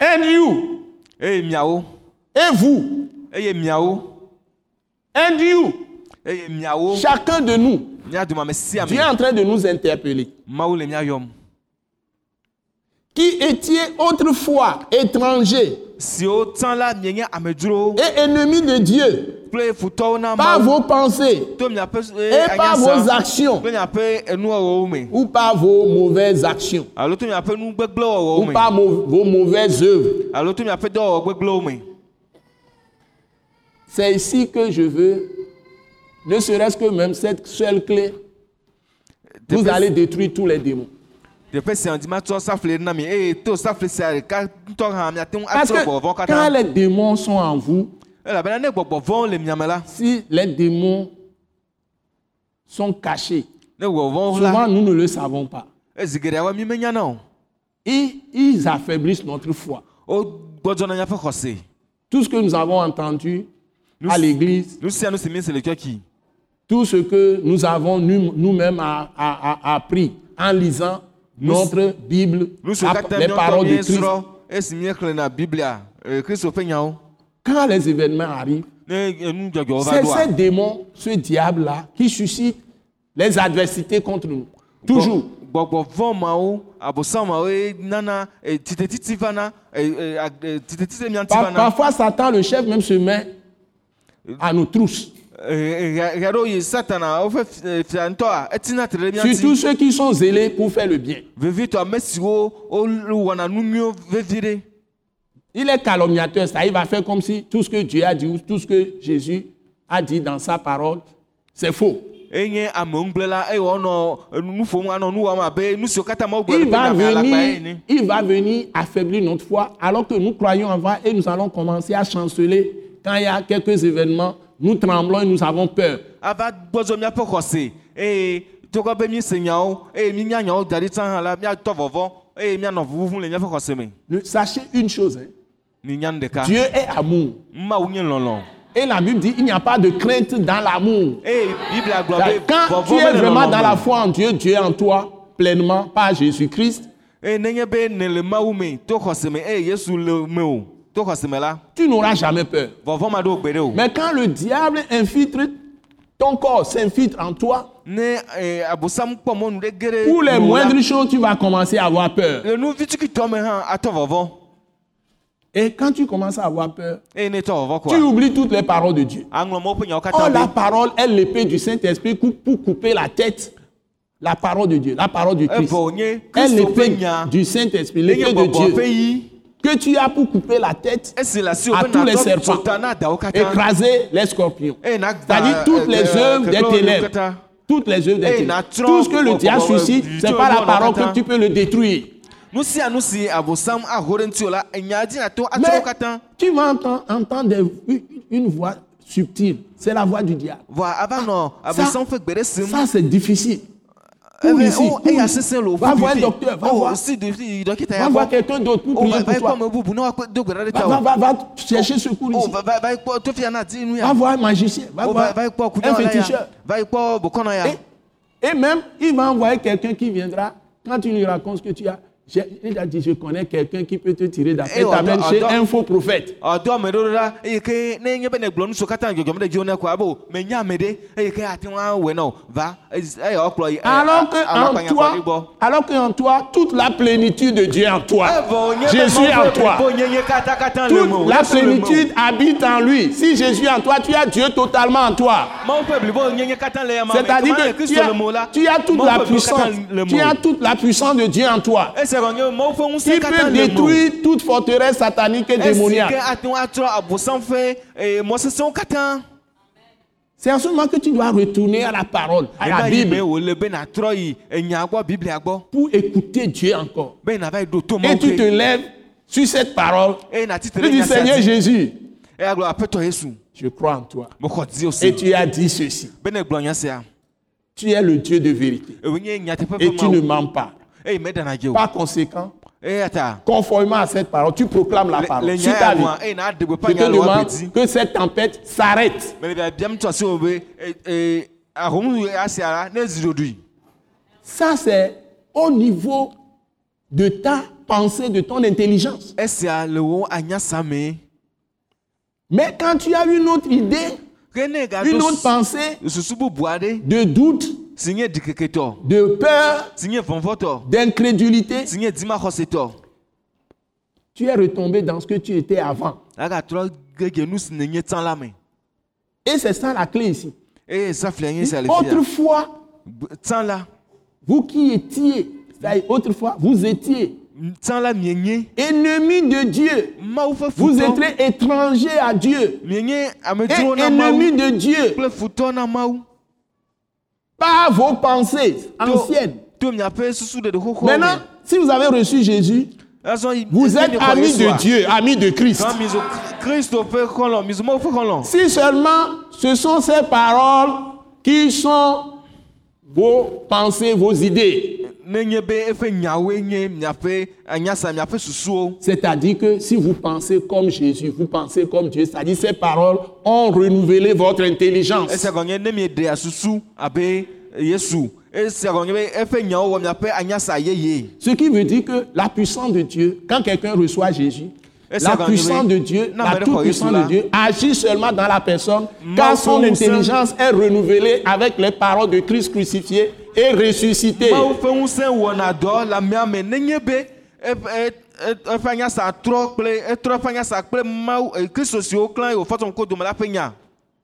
and you, et vous, eye miawo and you, chacun de nous, Dieu est en train de nous interpeller. Qui étiez autrefois étrangers amedzrowo et ennemis de Dieu. Par vos pensées. Miaƒe et par vos actions. Miaƒe enuwɔwɔwo me ou par vos mauvaises actions. Ou par vos mauvaises œuvres. C'est ici que je veux, ne serait-ce que même cette seule clé, vous allez détruire tous les démons. Parce atrɔ que quand les démons sont en vous, la si les démons sont cachés, souvent nous ne le savons pas. Et ils affaiblissent notre foi. xɔse Tout ce que nous avons entendu à l'église, tout ce que nous avons nous- nous-mêmes appris en lisant notre Bible, les paroles de Christ. nyawo Quand les événements arrivent, va c'est ces démons, ce diable-là, qui suscite les adversités contre nous. Toujours. parfois, Satan, le chef, même se met à nos trousses. Ɖe mía Surtout ceux qui sont zélés pour faire le bien. Il est calomniateur, ça, il va faire comme si tout ce que Dieu a dit ou tout ce que Jésus a dit dans sa parole, c'est faux. Il va, venir, ene il va venir affaiblir notre foi alors que nous croyons avant et nous allons commencer à chanceler quand il y a quelques événements. Nous tremblons et nous avons peur. Sachez une chose, hein, Dieu est amour. Et la Bible dit il n'y a pas de crainte dans l'amour. be Quand tu es vraiment dans la foi en Dieu, Dieu est en toi pleinement, pas Jésus-Christ, tu n'auras jamais peur. Mais quand le diable infiltre ton corps, s'infiltre en toi, eh, pour les moindres choses, tu vas commencer à avoir peur. vɔvɔ Et quand tu commences à avoir peur, vɔvɔ tu oublies toutes les paroles de Dieu. Oh, la parole est l'épée du Saint-Esprit pour couper la tête. La parole de Dieu, la parole du Christ. wònye Est l'épée du Saint-Esprit, l'épée de Dieu que tu as pour couper la tête, à tous les serpents. écraser les scorpions. eye na C'est-à-dire toutes les œuvres des ténèbres. Toutes les œuvres des ténèbres. Tout ce que le diable suscite, c'est Dieu pas la parole que tu peux le détruire. Mais tu vas entendre, une voix subtile. C'est la voix du diable. sim Ça, c'est difficile. Ici? oh, o Va voir un docteur. Va Oh, voir, si va voir quelqu'un d'autre pour Oh, prier pour toi. Va, va, va, va chercher secours Oh, ici. va voir un magicien. Va voir un féticheur. Et, et même, il va envoyer quelqu'un qui viendra. Quand tu lui racontes ce que tu as, il a dit, je connais quelqu'un qui peut te tirer d'affaire. Eh, t'amène chez un faux prophète. Alors que en toi, alors que en toi, toute la plénitude de Dieu est en toi. be Jésus est en toi. Toute la plénitude habite en lui. Si Jésus est en toi, tu as Dieu totalement en toi. C'est-à-dire que tu as, tu toute la puissance. Tu as toute la puissance de Dieu en toi. Katã peut détruire toute forteresse satanique et démoniaque? eh, C'est en ce moment que tu dois retourner à la parole, à la Bible, pour écouter Dieu encore. be nàva yi ɖo to Et tu te lèves sur cette parole. Tu dis, Seigneur dzi Jésus, je crois en toi. Et tu as dit ceci. be ne gblɔ nya sia Tu es le Dieu de vérité. Et tu ne mens pas. O Par conséquent, ta conformément à cette parole, tu proclames la le le parole sur ta vie. Je te demande que cette tempête s'arrête. Ça, c'est au niveau de ta pensée, de ton intelligence. Mais quand tu as une autre idée, une autre pensée de doute, de peur, d'incrédulité, tu es retombé dans ce que tu étais avant. Et c'est ça la clé ici. Autrefois, vous qui étiez, autrefois, vous étiez ennemis de Dieu. Vous futɔ étiez étrangers à Dieu. Et ennemis de Dieu kple futɔ na mawu par vos pensées anciennes. ɖeɖe xoxo Maintenant, si vous avez reçu Jésus, yi vous êtes amis de Dieu, amis de Christ. Si seulement ce sont ces paroles qui sont vos pensées, vos idées, c'est-à-dire que si vous pensez comme Jésus, vous pensez comme Dieu, c'est-à-dire ces paroles ont renouvelé votre intelligence. Ce qui veut dire que la puissance de Dieu, quand quelqu'un reçoit Jésus, la puissance de Dieu, la mais le toute Jésus, puissance là. de Dieu agit seulement dans la personne quand Moi, son intelligence est renouvelée avec les paroles de Christ crucifié et ressuscité.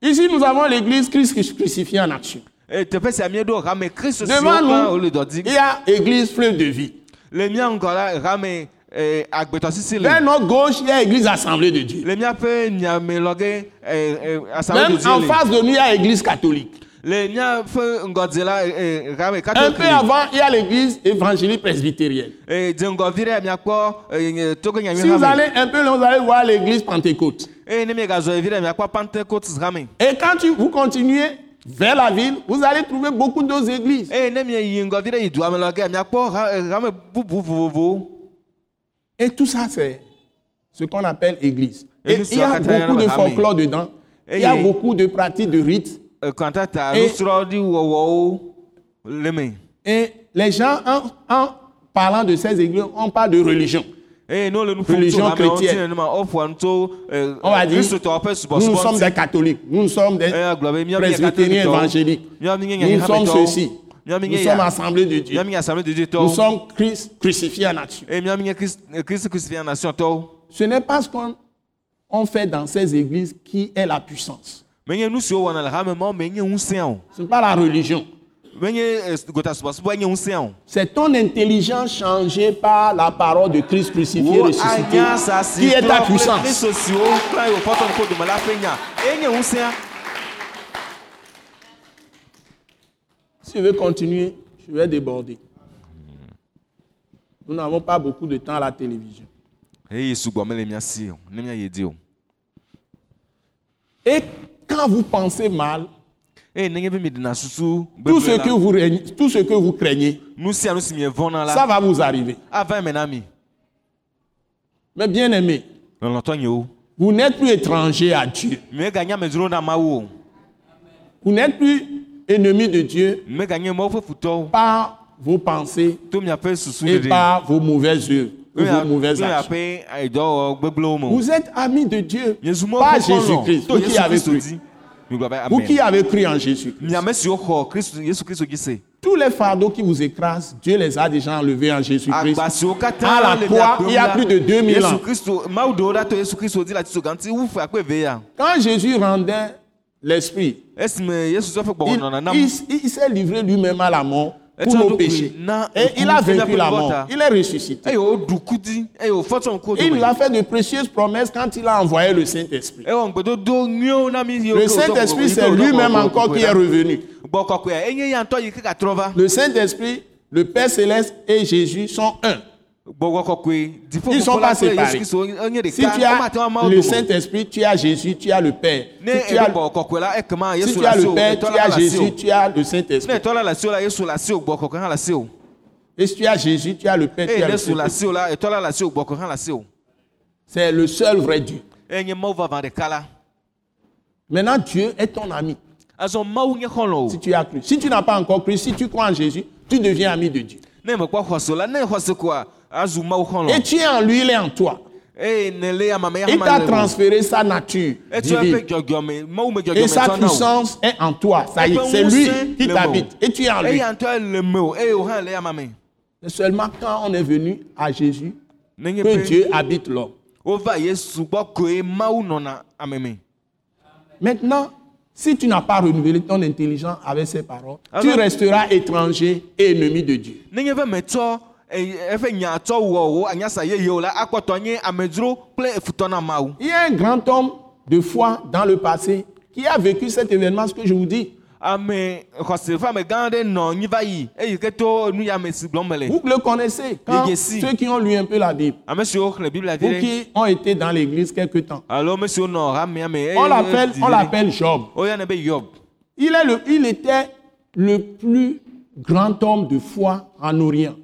Ici, nous avons l'église Christ crucifié en action. Devant nous, il y a église fleuve de vie. E, agbetɔsisi Vers notre gauche, il y a église assemblée de Dieu. le míaƒe nyame lɔ ge e, e, assemblée Même en face de nous, il y a l'église catholique. Un peu avant, il y a l'église évangélique presbytérienne. Si vous allez un peu loin, vous allez voir l'église pentecôte. Et quand tu- vous continuez vers la ville, vous allez trouver beaucoup d'autres églises. Et tout ça, c'est ce qu'on appelle église. Et il y a beaucoup de folklore dedans. Il y a beaucoup de pratiques de rites. Et- Et les gens, en, en parlant de ces églises, on parle de religion. Religion chrétienne. nenema woƒoa nu tso e, On va dire, nous, sommes des catholiques, nous sommes des nye presbytériens évangéliques. Nous sommes ceci. Nous sommes assemblés de Dieu. Nous sommes Christ crucifié en action. eye míawo mi nye Christ- e, Christ crucifié en tɔwo Ce n'est pas ce qu'on on fait dans ces églises qui est la puissance. Ce n'est pas la religion. e, o C'est ton intelligence changée par la parole de Christ crucifié ressuscité qui est ta puissance. kristo siwo klã yi wòfɔ tɔm ko dome la ƒe nya eye nye ŋusẽa Si je veux continuer, je vais déborder. Nous n'avons pas beaucoup de temps à la télévision. Et quand vous pensez mal, tout ce, que vous, reignez- tout ce que vous craignez, ça va vous arriver. Mais bien aimé, vous n'êtes plus étranger à Dieu. Vous n'êtes plus ennemi de Dieu. Par vos pensées. Et par vos mauvaises œuvres vos mauvaises actions. Vous êtes amis de Dieu. Xɔlɔ Jésus-Christ. Vous qui avez cru. Vous qui avez cru en Jésus. miame siwo xɔ kristo yesu kristo dzi se Tous les fardeaux qui vous écrasent, Dieu les a déjà enlevés en Jésus-Christ. agba siwo À la croix, il y a plus de 2000 yesu ans. ya Quand Jésus rendait l'esprit, il, s'est livré lui-même à la mort pour nos péchés. Et il a vaincu la mort. Il est ressuscité. eye wòfɔ tsɔ ŋkuwo Il a fait de précieuses promesses quand il a envoyé le Saint-Esprit. yiwo Le Saint-Esprit, c'est lui-même encore qui est revenu. Le Saint-Esprit, le Père Céleste et Jésus sont un. Ils sont pas séparés. Si tu as le Saint-Esprit, tu as Jésus, tu as le Père. Si tu as, si tu le as Père, tu as Jésus, o tu as le Saint-Esprit. Et si tu as Jésus, tu as le Père, tu eye as le Saint-Esprit. C'est le seul vrai Dieu. la Maintenant, Dieu est ton ami. Si tu as cru. Si tu n'as pas encore cru, si tu crois en Jésus, tu deviens ami de Dieu. Et tu es en lui, il est en toi. amameya Il t'a transféré sa nature divine. Et sa puissance est en toi. Ça y est, Eƒe c'est lui qui t'habite. Et tu es en lui. yama me C'est seulement quand on est venu à Jésus que Dieu habite l'homme. Maintenant, si tu n'as pas renouvelé ton intelligence avec ces paroles, tu resteras étranger et ennemi de Dieu. Eƒe nya tsɔ wɔ wo anyasa yeyewo la akpɔtɔ nye amedzro kple efutɔ na mawu Il y a un grand homme de foi dans le passé qui a vécu cet événement, ce que je vous dis. ame xɔse ƒe amegã aɖe nɔ nyi va yi eyi ke to nuyame si gblɔm mele Vous le connaissez, quand Il y a ici. ceux qui ont lu un peu la Bible, ame siwo xlẽ biblia vi ou ɖe qui ont été dans l'église quelque temps. alo ame siwo nɔ hamea me eye On l'appelle, on l'appelle Job. woyɔnɛ be yob Il, est le, il était le plus grand homme de foi en Orient.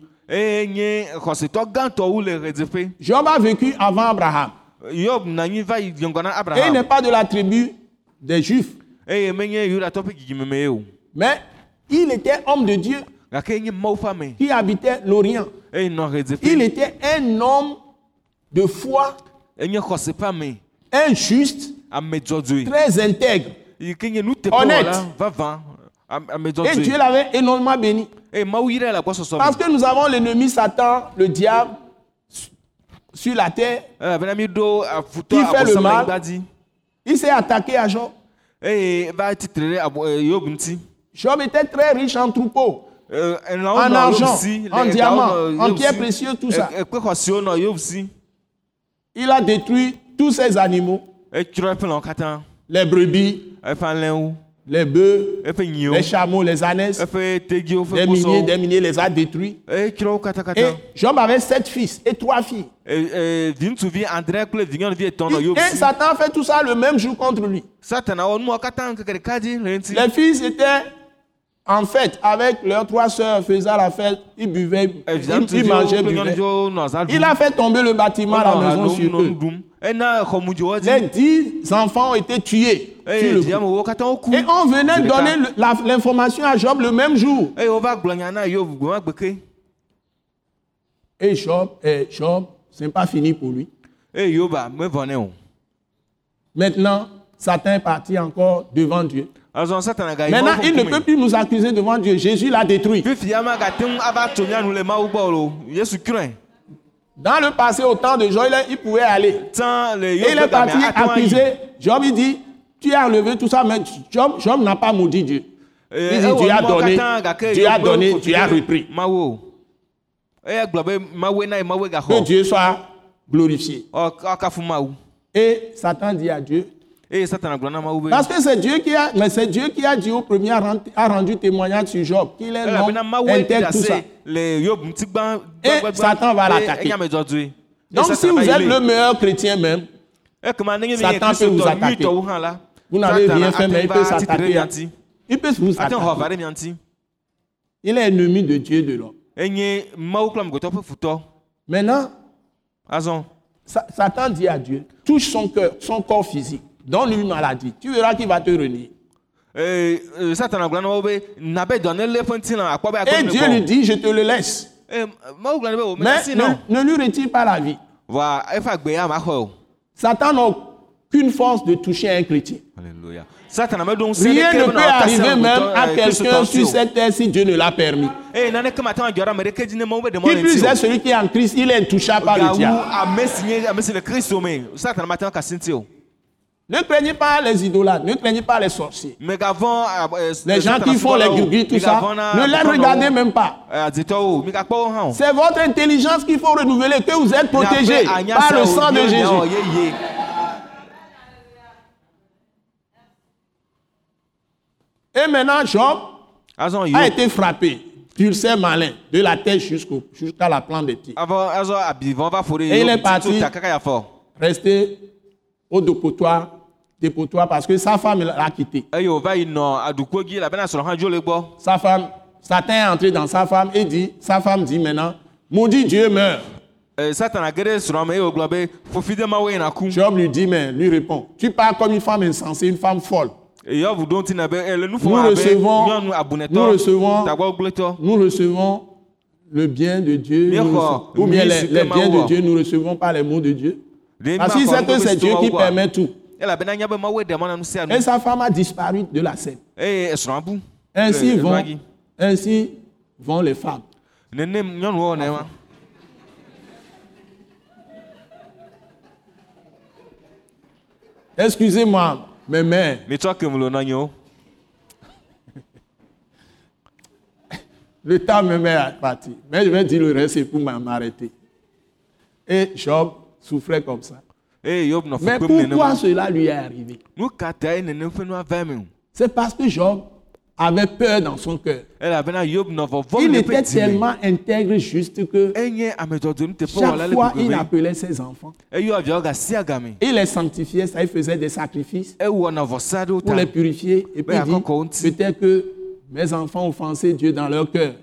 Ɣedzeƒe Job a vécu avant Abraham. Et il n'est pas de la tribu des Juifs. o Mais il était homme de Dieu. Qui habitait l'Orient. nɔ Il était un homme de foi, un juste, dzɔdzɔe très intègre. Honnête. Et Dieu l'avait énormément béni. agbɔsɔsɔ Parce que nous avons l'ennemi Satan, le diable, sur la terre. afutɔ Qui fait le mal? Il s'est attaqué à Job. eh, ŋuti Job était très riche en troupeaux, Eh, elãwo en argent, en gawo diamants, nɔ en pierres précieuses, tout ça. Eh, Il a détruit tous ses animaux, katã les brebis, les bœufs, les chameaux, les tedziwo des milliers, des milliers, les a détruits. katã Et Job avait sept fils et trois filles. Eh, eh, Et, Satan fait tout ça le même jour contre lui. Les fils étaient en fête avec leurs trois sœurs, faisaient la fête, ils buvaient, Eh, ils, ils mangeaient, buvaient. Il a fait tomber le bâtiment à la Wonɔ ha maison sur eux. Les dix enfants ont été tués. ku Et on venait donner la- l'information à Job le même jour. gbeke Et Job, eh, Job, ce n'est pas fini pour lui. o Maintenant, Satan est parti encore devant Dieu. Maintenant, il ne peut plus nous accuser devant Dieu. Jésus l'a détruit. Dans le passé, au temps de Job, il, pouvait aller. Et il est parti accuser. Job, il dit, tu as enlevé tout ça, mais Job, Job n'a pas maudit Dieu. Eh, Il dit, Dieu a donné, gake Dieu a donné, Dieu a repris. mawoe Que Dieu soit glorifié. Ɔkafu mawu Et Satan dit à Dieu, be parce que c'est Dieu qui a, mais c'est Dieu qui a dit au premier, a rendu, a rendu témoignage sur Job, qu'il est mawoe ɖi intègre, tout ça. Et Satan va l'attaquer. Donc si vous êtes le meilleur chrétien même, Satan peut vous attaquer. vous n'avez rien fait, mais il peut s'attaquer. Il peut vous attaquer. Il est ennemi de Dieu de l'homme. Maintenant, Satan dit à Dieu, touche son cœur, son corps physique, donne-lui une maladie. Tu verras qu'il va te renier. Et akpɔ Dieu lui dit, je te le laisse. o Mais ne, ne lui retire pas la vie. Satan n'a aucune force de toucher un chrétien. alléluia Rien ne peut arriver même à eh, quelqu'un sur cette terre si Dieu ne l'a permis. ɖe Qui plus est celui qui est en Christ, il est intouchable par le diable. Ne craignez pas les idolâtres, ne craignez pas les sorciers. megavɔn eh, Les gens qui font les gris, tout ça, ne les regardez même pas. hã o C'est votre intelligence qu'il faut renouveler, que vous êtes protégé par le sang de Jésus. Et maintenant, Job azɔ a été frappé, pulsé malin, de la tête jusqu'au- jusqu'à la plante des pieds. fo de Et il est parti. tito au dépotoir, dépotoir parce que sa femme l'a quitté. gbɔ Sa femme, Satan est entré dans sa femme et dit, sa femme dit maintenant, maudit Dieu meurt. Eh, satana ge ɖe srɔ̃ me eye wògblɔ be fofi de mawo yina ku Job lui dit, mais lui répond, tu parles comme une femme insensée, une femme folle. Nous recevons- nous recevons- Nous recevons le bien de Dieu, ou bien les, les biens de. Dieu, nous recevons pas les mots de Dieu. Parce qu'il sait que c'est Dieu qui permet tout. Et sa femme a disparu de la scène. bu Ainsi le vont, ainsi vont les femmes. Excusez-moi, mes mères, mitsɔ kemlo na nyewo le temps me met à partir. Mais je vais dire le reste pour m'a- m'arrêter. Et Job souffrait comme ça. nɔ Mais pourquoi cela lui est arrivé? C'est parce que Job avait peur dans son cœur. Il était tellement intègre juste que chaque fois il appelait ses enfants. agame Il les sanctifiait, ça il faisait des sacrifices ɖewo pour les purifier. Et puis peut-être que mes enfants offensé Dieu dans leur cœur.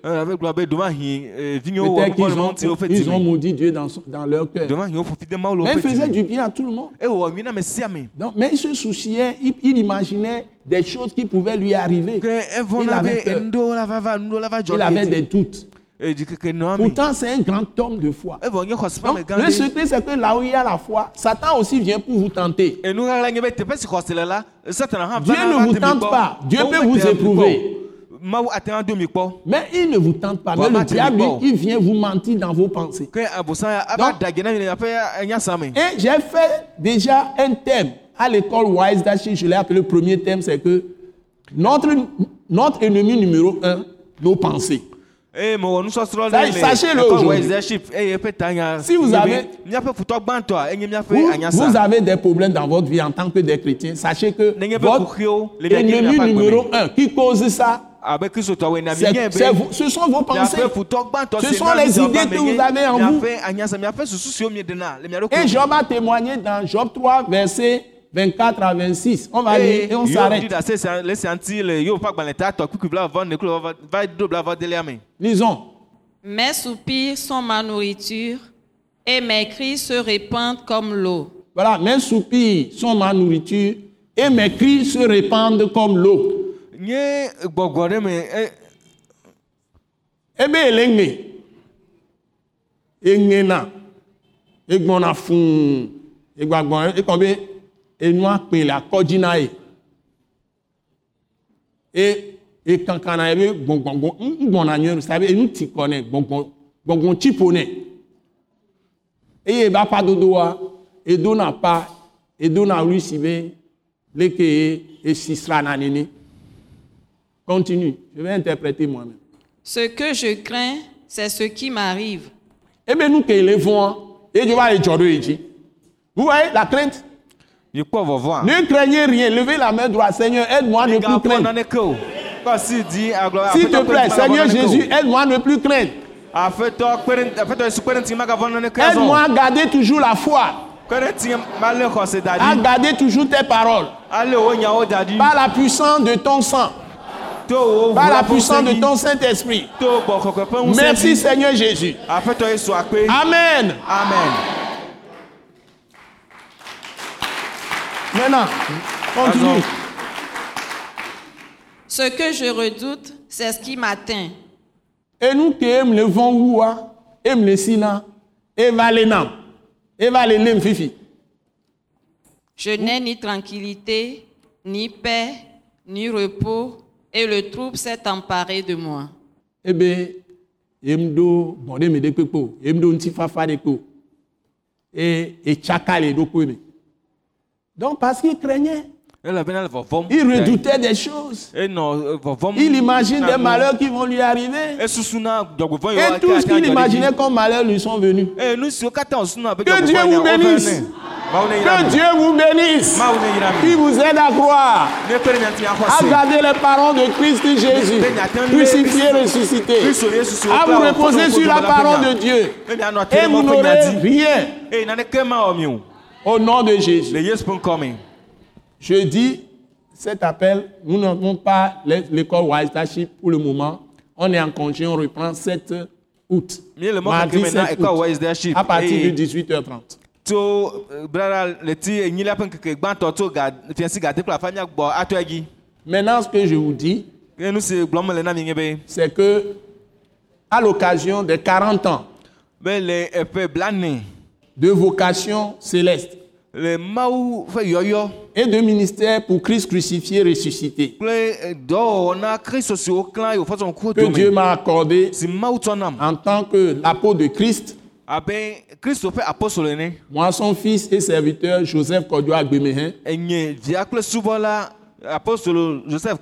eh, Peut-être qu'ils ont, ils ont maudit Dieu dans, dans leur cœur. Mais il woƒe faisait dzi du bien à tout le monde. me Donc, mais il se souciait, il, il imaginait des choses qui pouvaient lui arriver. ke Il avait peur. Il avait des doutes. me Pourtant, c'est un grand homme de foi. Donc, le secret, c'est que là où il y a la foi, Satan aussi vient pour vous tenter. Dieu ne vous tente pas. Dieu peut vous éprouver. Mais il ne vous tente pas. Mais le diable, il vient vous mentir dans vos pensées. ya ava Donc- da gye na mi le aƒe enya me Et j'ai fait déjà un thème à l'école Wise Dashi. Je l'ai appelé le premier thème, c'est que notre, notre ennemi numéro un, nos pensées. Ça, le sachez-le aujourd'hui. Si vous avez- míaƒe Vous, avez des problèmes dans votre vie en tant que des chrétiens. Sachez que votre ennemi numéro un qui cause ça, vous- ce sont vos pensées. gbãtɔ Ce sont les idées que vous avez en vous. Et Job a témoigné dans Job 3, versets 24 à 26. On va lire et on s'arrête. Lisons. Mes soupirs sont ma nourriture et mes cris se répandent comme l'eau. Voilà, mes soupirs sont ma nourriture et mes cris se répandent comme l'eau. Nye gbɔgbɔ ɖe me e- Ebe ele ŋe. Eŋena. Egbɔna fũu. Egbagbɔ ekɔ be enua kpe le akɔdzi na ye. E ekankana ye be gbɔngbɔngbɔn ŋgbɔna nyuie sa be enu ti kɔ nɛ gbɔngbɔn gbɔngbɔn tsipo nɛ. Eye ebe apa dodoa edona pa edona wli si be leke esisra na nene. Continue. Je vais interpréter moi-même. Ce que je crains, c'est ce qui m'arrive. le fún ọ edzo va le dzɔ ɖo yi dzi vous voyez la crainte? Ne craignez rien. Levez la main droite. Seigneur aide-moi à ne plus craindre. s'il te plaît seigneur jésus aide-moi à ne plus craindre. Magavɔ naneke aide-moi à garder toujours la foi. À garder toujours tes paroles. Ɖi par la puissance de ton sang par la ʋu ƒe puissance de ton Saint-Esprit. Ŋusẽ merci seigneur jésus. Amen. Amen. Maintenant continue. Ce que je redoute, c'est ce qui m'atteint. le vɔn wua em le si na eva le nam eva le lem fifi. Je n'ai ni tranquillité, ni paix, ni repos, et le trouble s'est emparé de moi. ebe yem ɖo bɔn ɖe me ɖe kpekpe o yem ɖo ŋutifafa ɖe kpe o eye etsaka le ɖokui me Donc parce qu'il craignait, Il redoutait des choses. Il imagine des malheurs qui vont lui arriver. Et tout ce qu'il imaginait comme malheur lui sont venus. Be Que Dieu vous bénisse. Que. Dieu vous bénisse. Qui vous aide à croire, à garder les paroles de Christ Jésus, crucifié, ressuscité, à vous reposer sur la parole de. Dieu. Te Et vous n'aurez rien o. au nom de Jésus. Je dis, cet appel, nous n'avons pas l'é- l'école Wise pour le moment. On est en congé, on reprend 7 août. Mardi keke me na 7 ekɔ août, à partir de 18h30. tso eh. Maintenant, ce que je vous dis, be c'est que, à l'occasion des 40 ans blane de vocation céleste et de ministère pour Christ crucifié, ressuscité, fɔsɔ ŋkuwo que Dieu m'a accordé en tant que l'apôtre de Christ, moi, son fils et serviteur Joseph Kodjo Agbemehin, Joseph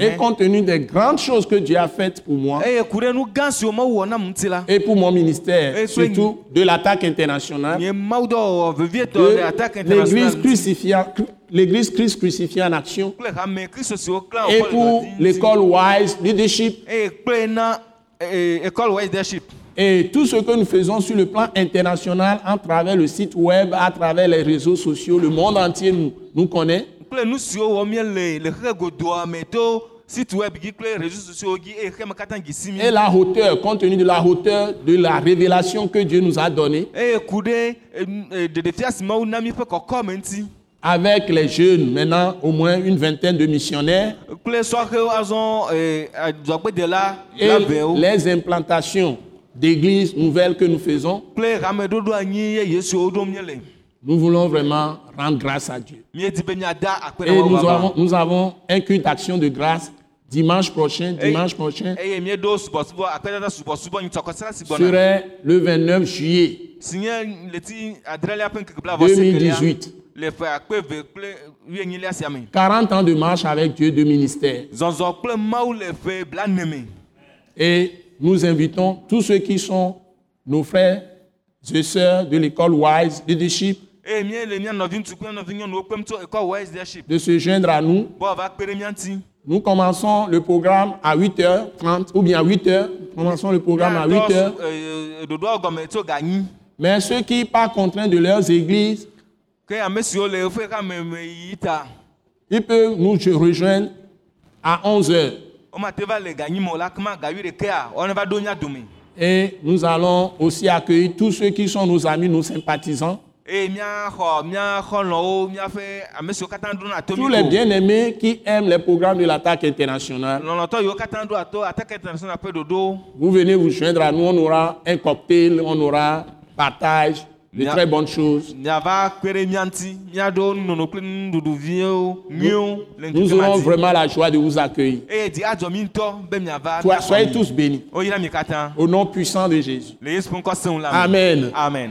et compte tenu des grandes choses que Dieu a faites pour moi la. et pour mon ministère, Et surtout de l'attaque internationale, de l'église crucifiée, Christ crucifié en action, et pour l'école eh, wise leadership. Et tout ce que nous faisons sur le plan international, à travers le site web, à travers les réseaux sociaux, le monde entier nous, nous connaît. Kple nu siwo wɔm mie le le xe godoa me to site web dzi kple réseaux sociaux dzi eye xeme katã dzi si mi. Et la hauteur, compte tenu de la hauteur de la révélation que Dieu nous a donnée, eye ku ɖe ɖeɖefia si Mawu na mi ƒe kɔkɔme ŋuti avec les jeunes, maintenant au moins une vingtaine de missionnaires, et les implantations d'églises nouvelles que nous faisons, nous voulons vraiment rendre grâce à Dieu. Et nous avons, nous avons un culte d'action de grâce dimanche prochain, dimanche prochain, gbɔna serait le 29 juillet si nye leti adrelia ƒe ŋkeke bla vɔ 2018. le ƒe akpe eve kple wuienyilia sia me 40 ans de marche avec Dieu de ministère. Et nous invitons tous ceux qui sont nos frères et sœurs de l'école Wise Leadership de se joindre à nous. Nous commençons le programme à 8h30 ou bien à 8h. Commençons le programme à 8h. Miadɔ, ɖoɖoa gɔme tso ganyi Mais ceux qui, par contrainte de leurs églises, ils peuvent nous rejoindre à 11h. womate va le ganyi me o la kema gawi ɖekea wɔne va ɖo mia dome Et nous allons aussi accueillir tous ceux qui sont nos amis, nos sympathisants, to tous les bien-aimés qui aiment les programmes de l'attaque internationale. Vous venez vous joindre à nous, on aura un cocktail, on aura partage de très bonnes choses. Nous ma aurons vraiment la joie de vous accueillir. Soyez mi. tous bénis. Au nom puissant de Jésus. Amen. amen